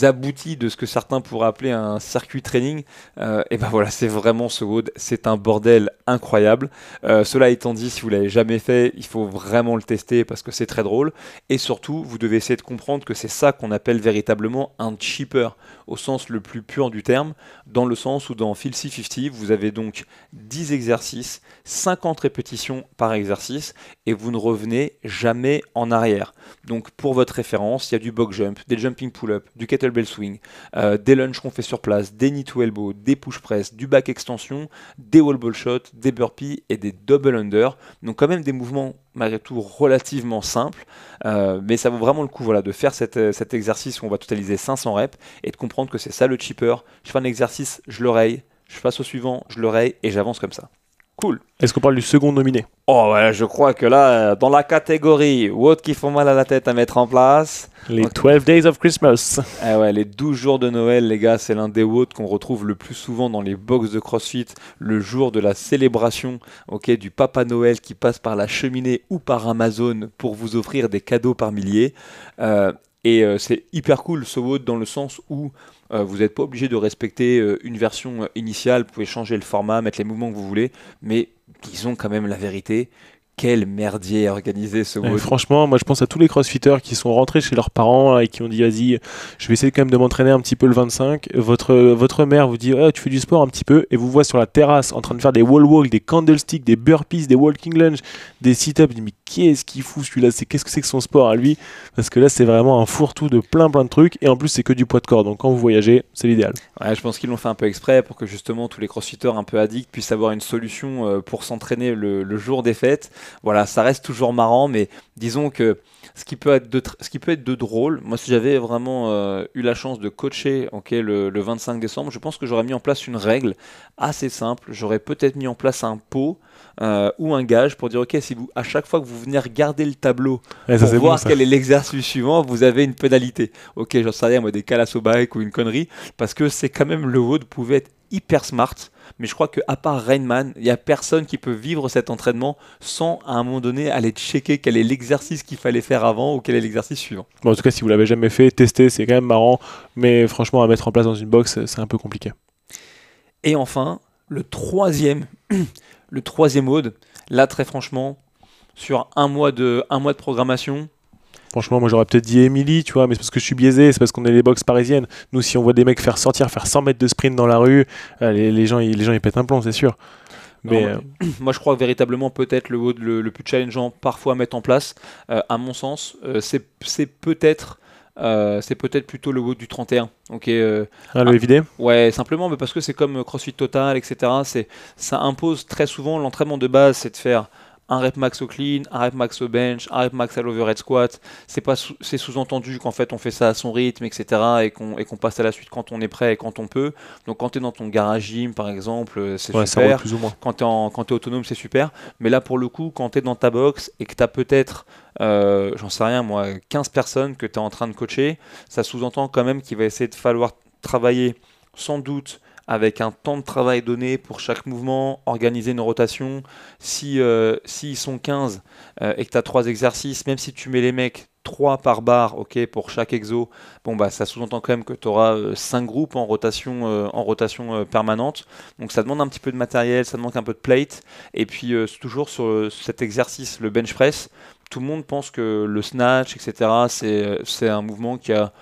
aboutie de ce que certains pourraient appeler un circuit training, euh, et ben voilà, c'est vraiment ce WOD, c'est un bordel incroyable. Euh, cela étant dit, si vous l'avez jamais fait, il faut vraiment le tester parce que c'est très drôle. Et surtout, vous devez essayer de comprendre que c'est ça qu'on appelle véritablement un cheaper au sens le plus pur du terme, dans le sens où dans Phil 50 vous avez donc 10 exercices, 50 répétitions par exercice, et vous ne revenez jamais en arrière. Donc pour votre référence, il y a du box jump, des jumping pull-up, du kettlebell swing, euh, des lunges qu'on fait sur place, des knee to elbow, des push press, du back extension, des wall ball shot, des burpees et des double under. Donc quand même des mouvements malgré tout relativement simples, euh, mais ça vaut vraiment le coup voilà, de faire cet, cet exercice où on va totaliser 500 reps et de comprendre que c'est ça le cheaper. Je fais un exercice, je l'oreille, je passe au suivant, je le raye et j'avance comme ça. Cool. Est-ce qu'on parle du second nominé? Oh ouais, je crois que là, dans la catégorie WOD qui font mal à la tête à mettre en place. Les 12 Days of Christmas. Eh ouais, les 12 jours de Noël, les gars, c'est l'un des WOD qu'on retrouve le plus souvent dans les box de CrossFit, le jour de la célébration ok, du Papa Noël qui passe par la cheminée ou par Amazon pour vous offrir des cadeaux par milliers. Euh, et euh, c'est hyper cool ce WOD dans le sens où euh, vous n'êtes pas obligé de respecter euh, une version initiale, vous pouvez changer le format, mettre les mouvements que vous voulez, mais disons quand même la vérité, quel merdier organisé ce WOD. franchement, moi je pense à tous les crossfitters qui sont rentrés chez leurs parents et qui ont dit vas-y, je vais essayer quand même de m'entraîner un petit peu le 25. Votre, votre mère vous dit tu fais du sport un petit peu et vous voit sur la terrasse en train de faire des wall walk, des candlesticks, des burpees, des walking lunge, des sit-ups. Mais qu'est-ce qu'il fout celui-là? C'est qu'est-ce que c'est que son sport à lui? Parce que là c'est vraiment un fourre-tout de plein plein de trucs et en plus c'est que du poids de corps. Donc quand vous voyagez, c'est l'idéal. Ouais, je pense qu'ils l'ont fait un peu exprès pour que justement tous les crossfitters un peu addicts puissent avoir une solution euh, pour s'entraîner le, le jour des fêtes voilà, ça reste toujours marrant, mais disons que ce qui peut être de, ce qui peut être de drôle, moi si j'avais vraiment euh, eu la chance de coacher le, 25 décembre, je pense que j'aurais mis en place une règle assez simple. J'aurais peut-être mis en place un pot euh, ou un gage pour dire ok si vous à chaque fois que vous venez regarder le tableau pour voir quel est l'exercice suivant, vous avez une pénalité. Ok, j'en sais rien moi des calasso bike ou une connerie parce que c'est quand même le WOD pouvait être hyper smart mais je crois qu'à part Rainman, il n'y a personne qui peut vivre cet entraînement sans à un moment donné aller checker quel est l'exercice qu'il fallait faire avant ou quel est l'exercice suivant. Bon, en tout cas, si vous l'avez jamais fait, tester, c'est quand même marrant, mais franchement, à mettre en place dans une box, c'est un peu compliqué. Et enfin, le troisième, *clears throat* le troisième mode, là très franchement, sur un mois de, un mois de programmation, Franchement, moi j'aurais peut-être dit Emily, tu vois, mais c'est parce que je suis biaisé, c'est parce qu'on est les box parisiennes. Nous, si on voit des mecs faire sortir, faire 100 mètres de sprint dans la rue, euh, les, gens, ils, les gens ils pètent un plomb, c'est sûr. Mais euh, *clears throat* moi, je crois que véritablement, peut-être le, le, le, plus challengeant parfois à mettre en place, euh, à mon sens, c'est peut-être. c'est peut-être plutôt le haut du 31. Ok. ah, le ah, Ouais, simplement, mais parce que c'est comme CrossFit Total, etc. Ça impose très souvent l'entraînement de base, c'est de faire un rep max au clean, un rep max au bench, un rep max à l'overhead squat. C'est pas c'est sous-entendu qu'en fait on fait ça à son rythme, etc. et qu'on et qu'on passe à la suite quand on est prêt et quand on peut. Donc quand tu es dans ton garage gym par exemple, euh, c'est super. Plus ou moins. Quand tu es, es, autonome, c'est super. Mais là pour le coup, quand tu es dans ta box et que tu as peut-être euh, j'en sais rien moi, 15 personnes que tu es en train de coacher, ça sous-entend quand même qu'il va essayer de falloir travailler sans doute avec un temps de travail donné pour chaque mouvement, organiser une rotation. Si euh, s'ils sont 15 euh, et que tu as 3 exercices, même si tu mets les mecs 3 par barre ok, pour chaque exo, bon, bah, ça sous-entend quand même que tu auras 5 groupes en rotation, euh, en rotation permanente. Donc ça demande un petit peu de matériel, ça demande un peu de plate. Et puis toujours sur cet exercice, le bench press, tout le monde pense que le snatch, etc., c'est un mouvement qui a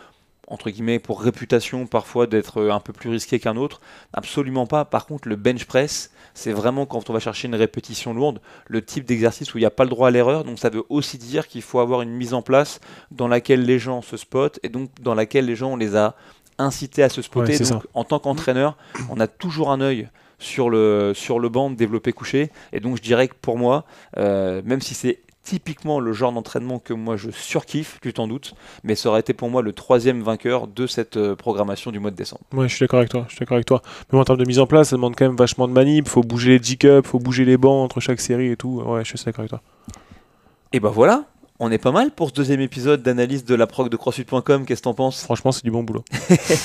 entre guillemets, pour réputation parfois d'être euh, un peu plus risqué qu'un autre. Absolument pas. Par contre, le bench press, c'est vraiment quand on va chercher une répétition lourde, le type d'exercice où il n'y a pas le droit à l'erreur. Donc ça veut aussi dire qu'il faut avoir une mise en place dans laquelle les gens se spotent et donc dans laquelle les gens, on les a incités à se spotter. donc en tant qu'entraîneur, on a toujours un œil sur le, sur le banc développé couché. Et donc je dirais que pour moi, euh, même si c'est typiquement le genre d'entraînement que moi je surkiffe, tu t'en doutes, mais ça aurait été pour moi le troisième vainqueur de cette euh, programmation du mois de décembre. Ouais, je suis d'accord avec toi, je suis d'accord avec toi. Mais en termes de mise en place, ça demande quand même vachement de manip, faut bouger les G-Cup, faut bouger les bancs entre chaque série et tout. Ouais, je suis d'accord avec toi. Et ben voilà, on est pas mal pour ce deuxième épisode d'analyse de la prog de CrossFit.com. Qu'est-ce que t'en penses? Franchement, c'est du bon boulot.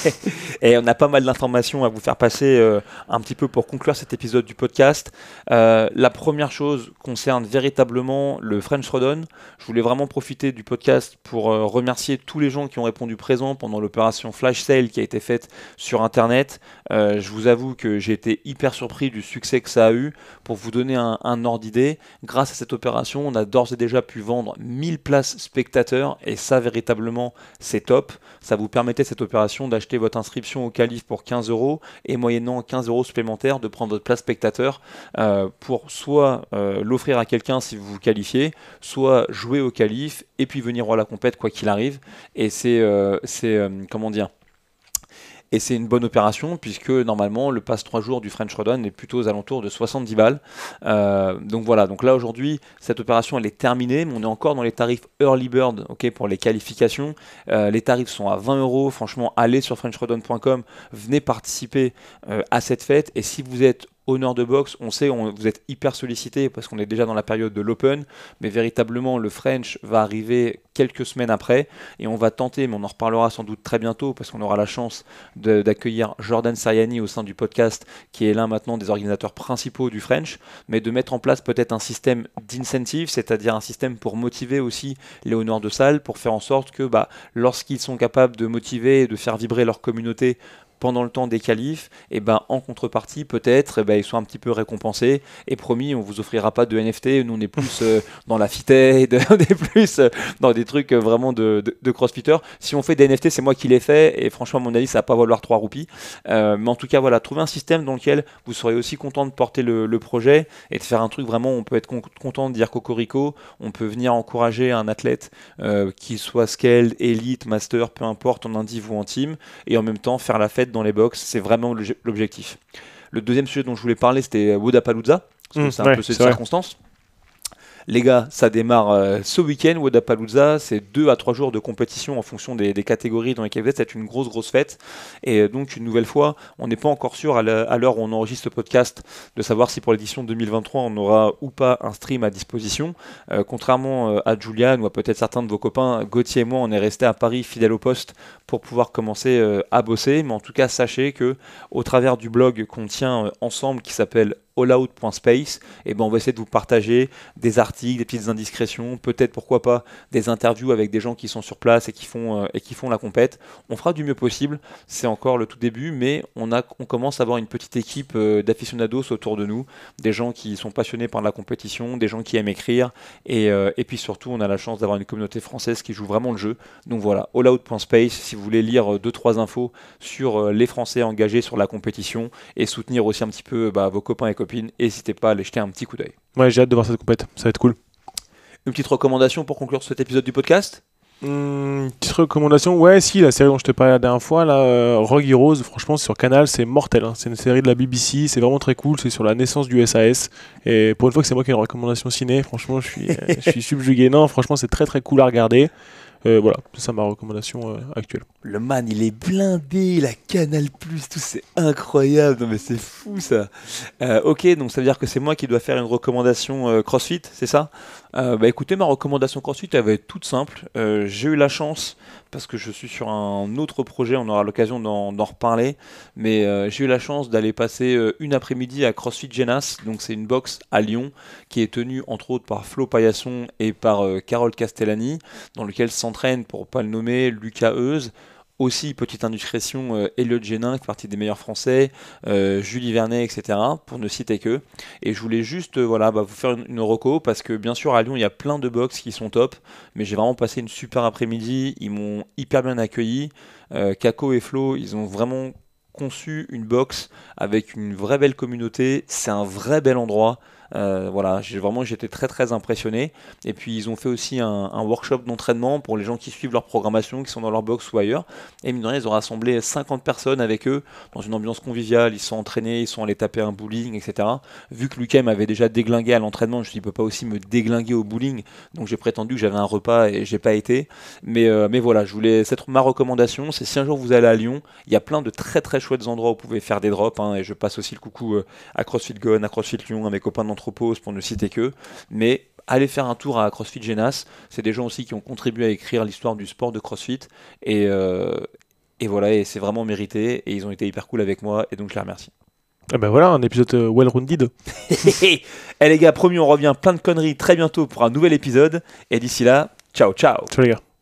*laughs* et on a pas mal d'informations à vous faire passer euh, un petit peu pour conclure cet épisode du podcast. Euh, la première chose concerne véritablement le French Rodon. Je voulais vraiment profiter du podcast pour euh, remercier tous les gens qui ont répondu présent pendant l'opération Flash Sale qui a été faite sur Internet. je vous avoue que j'ai été hyper surpris du succès que ça a eu. Pour vous donner un, un ordre d'idée, grâce à cette opération, on a d'ores et déjà pu vendre 1000 places spectateurs et ça véritablement c'est top. Ça vous permettait cette opération d'acheter votre inscription au calife pour 15 euros et moyennant 15 euros supplémentaires de prendre votre place spectateur euh, pour soit euh, l'offrir à quelqu'un si vous vous qualifiez, soit jouer au calife et puis venir voir la compète quoi qu'il arrive. Et c'est, euh, c'est comment dire et c'est une bonne opération puisque normalement le pass 3 jours du French Rodon est plutôt aux alentours de 70 balles. Euh, donc voilà, donc là aujourd'hui cette opération elle est terminée, mais on est encore dans les tarifs early bird pour les qualifications. Euh, les tarifs sont à 20 euros. Franchement, allez sur FrenchRodon.com, venez participer euh, à cette fête. Et si vous êtes honneur de boxe, on sait, on, vous êtes hyper sollicité parce qu'on est déjà dans la période de l'Open, mais véritablement le French va arriver quelques semaines après et on va tenter, mais on en reparlera sans doute très bientôt parce qu'on aura la chance d'accueillir Jordan Sariani au sein du podcast qui est l'un maintenant des organisateurs principaux du French, mais de mettre en place peut-être un système d'incentive, c'est-à-dire un système pour motiver aussi les honneurs de salle, pour faire en sorte que bah, lorsqu'ils sont capables de motiver et de faire vibrer leur communauté pendant le temps des qualifs, et ben en contrepartie peut-être eh ben, ils sont un petit peu récompensés et promis on vous offrira pas de NFT, nous on est plus euh, *laughs* dans la fitted, *laughs* on est plus euh, dans des trucs euh, vraiment de, de, crossfitter. Si on fait des NFT c'est moi qui les fait et franchement à mon avis ça va pas valoir 3 roupies. mais en tout cas voilà, trouver un système dans lequel vous serez aussi content de porter le, projet et de faire un truc vraiment on peut être content de dire cocorico, on peut venir encourager un athlète qui soit scaled, elite, master, peu importe en indiv ou en team et en même temps faire la fête dans les box, c'est vraiment l'objectif. Le deuxième sujet dont je voulais parler, c'était Wodapalooza, parce que mmh, c'est un peu cette circonstance. Les gars, ça démarre euh, ce week-end, Wodapalooza. C'est deux à trois jours de compétition en fonction des, catégories dans lesquelles vous êtes. C'est une grosse, grosse fête. Et euh, donc, une nouvelle fois, on n'est pas encore sûr à l'heure où on enregistre le podcast de savoir si pour l'édition 2023, on aura ou pas un stream à disposition. Euh, contrairement à Julian ou à peut-être certains de vos copains, Gauthier et moi, on est resté à Paris fidèle au poste pour pouvoir commencer à bosser. Mais en tout cas, sachez que au travers du blog qu'on tient ensemble qui s'appelle allout.space, et ben on va essayer de vous partager des articles, des petites indiscrétions, peut-être pourquoi pas des interviews avec des gens qui sont sur place et qui font, euh, et qui font la compète. On fera du mieux possible, c'est encore le tout début, mais on, a, on commence à avoir une petite équipe euh, d'aficionados autour de nous, des gens qui sont passionnés par la compétition, des gens qui aiment écrire, et, euh, et puis surtout on a la chance d'avoir une communauté française qui joue vraiment le jeu. Donc voilà, allout.space, si vous voulez lire 2-3 infos sur les Français engagés sur la compétition et soutenir aussi un petit peu bah, vos copains et copains n'hésitez pas à aller jeter un petit coup d'œil. Ouais, j'ai hâte de voir cette compète, ça va être cool. Une petite recommandation pour conclure cet épisode du podcast? Mmh, petite recommandation, ouais, si, la série dont je te parlais la dernière fois, là, euh, Rogue Heroes, franchement, sur Canal, c'est mortel. Hein. C'est une série de la BBC, c'est vraiment très cool. C'est sur la naissance du SAS. Et pour une fois que c'est moi qui ai une recommandation ciné, franchement, je suis, *laughs* je suis subjugué. Non, franchement, c'est très très cool à regarder. Euh, voilà, c'est ça ma recommandation euh, actuelle. Le man, il est blindé, la Canal Plus, tout c'est incroyable. Non mais c'est fou ça. Euh, ok, donc ça veut dire que c'est moi qui dois faire une recommandation CrossFit, c'est ça? Bah écoutez, ma recommandation CrossFit, elle va être toute simple. J'ai eu la chance parce que je suis sur un autre projet, on aura l'occasion d'en reparler. Mais euh, j'ai eu la chance d'aller passer euh, une après-midi à CrossFit Genas, donc c'est une box à Lyon qui est tenue entre autres par Flo Paillasson et par euh, Carole Castellani, dans lequel s'entraînent, pour pas le nommer, Lucas Euse. Aussi, petite indiscrétion, euh, Elliot Génin, qui partie des meilleurs français, euh, Julie Vernet, etc., pour ne citer que. Et je voulais juste euh, voilà, bah, vous faire une, une, reco, parce que bien sûr, à Lyon, il y a plein de box qui sont top, mais j'ai vraiment passé une super après-midi, ils m'ont hyper bien accueilli. Kako et Flo, ils ont vraiment conçu une box avec une vraie belle communauté, c'est un vrai bel endroit. Euh, voilà, j'ai vraiment j'étais très très impressionné. Et puis ils ont fait aussi un, workshop d'entraînement pour les gens qui suivent leur programmation, qui sont dans leur box ou ailleurs. Et mine de rien, ils ont rassemblé 50 personnes avec eux dans une ambiance conviviale. Ils sont entraînés, ils sont allés taper un bowling, etc. Vu que Lucas m'avait déjà déglingué à l'entraînement, je ne peux pas aussi me déglinguer au bowling. Donc j'ai prétendu que j'avais un repas et j'ai pas été. Mais, euh, voilà, je voulais cette ma recommandation, c'est si un jour vous allez à Lyon, il y a plein de très très chouettes endroits où vous pouvez faire des drops. Hein, et je passe aussi le coucou euh, à CrossFit Gone, à CrossFit Lyon, à mes copains d'entrepose pour ne citer que. Mais allez faire un tour à CrossFit Genas. C'est des gens aussi qui ont contribué à écrire l'histoire du sport de CrossFit. Et, euh, et voilà, et c'est vraiment mérité. Et ils ont été hyper cool avec moi. Et donc je les remercie. Ah ben voilà, un épisode euh, well-rounded. *laughs* eh les gars, promis, on revient plein de conneries très bientôt pour un nouvel épisode. Et d'ici là, ciao, ciao. Ciao les gars.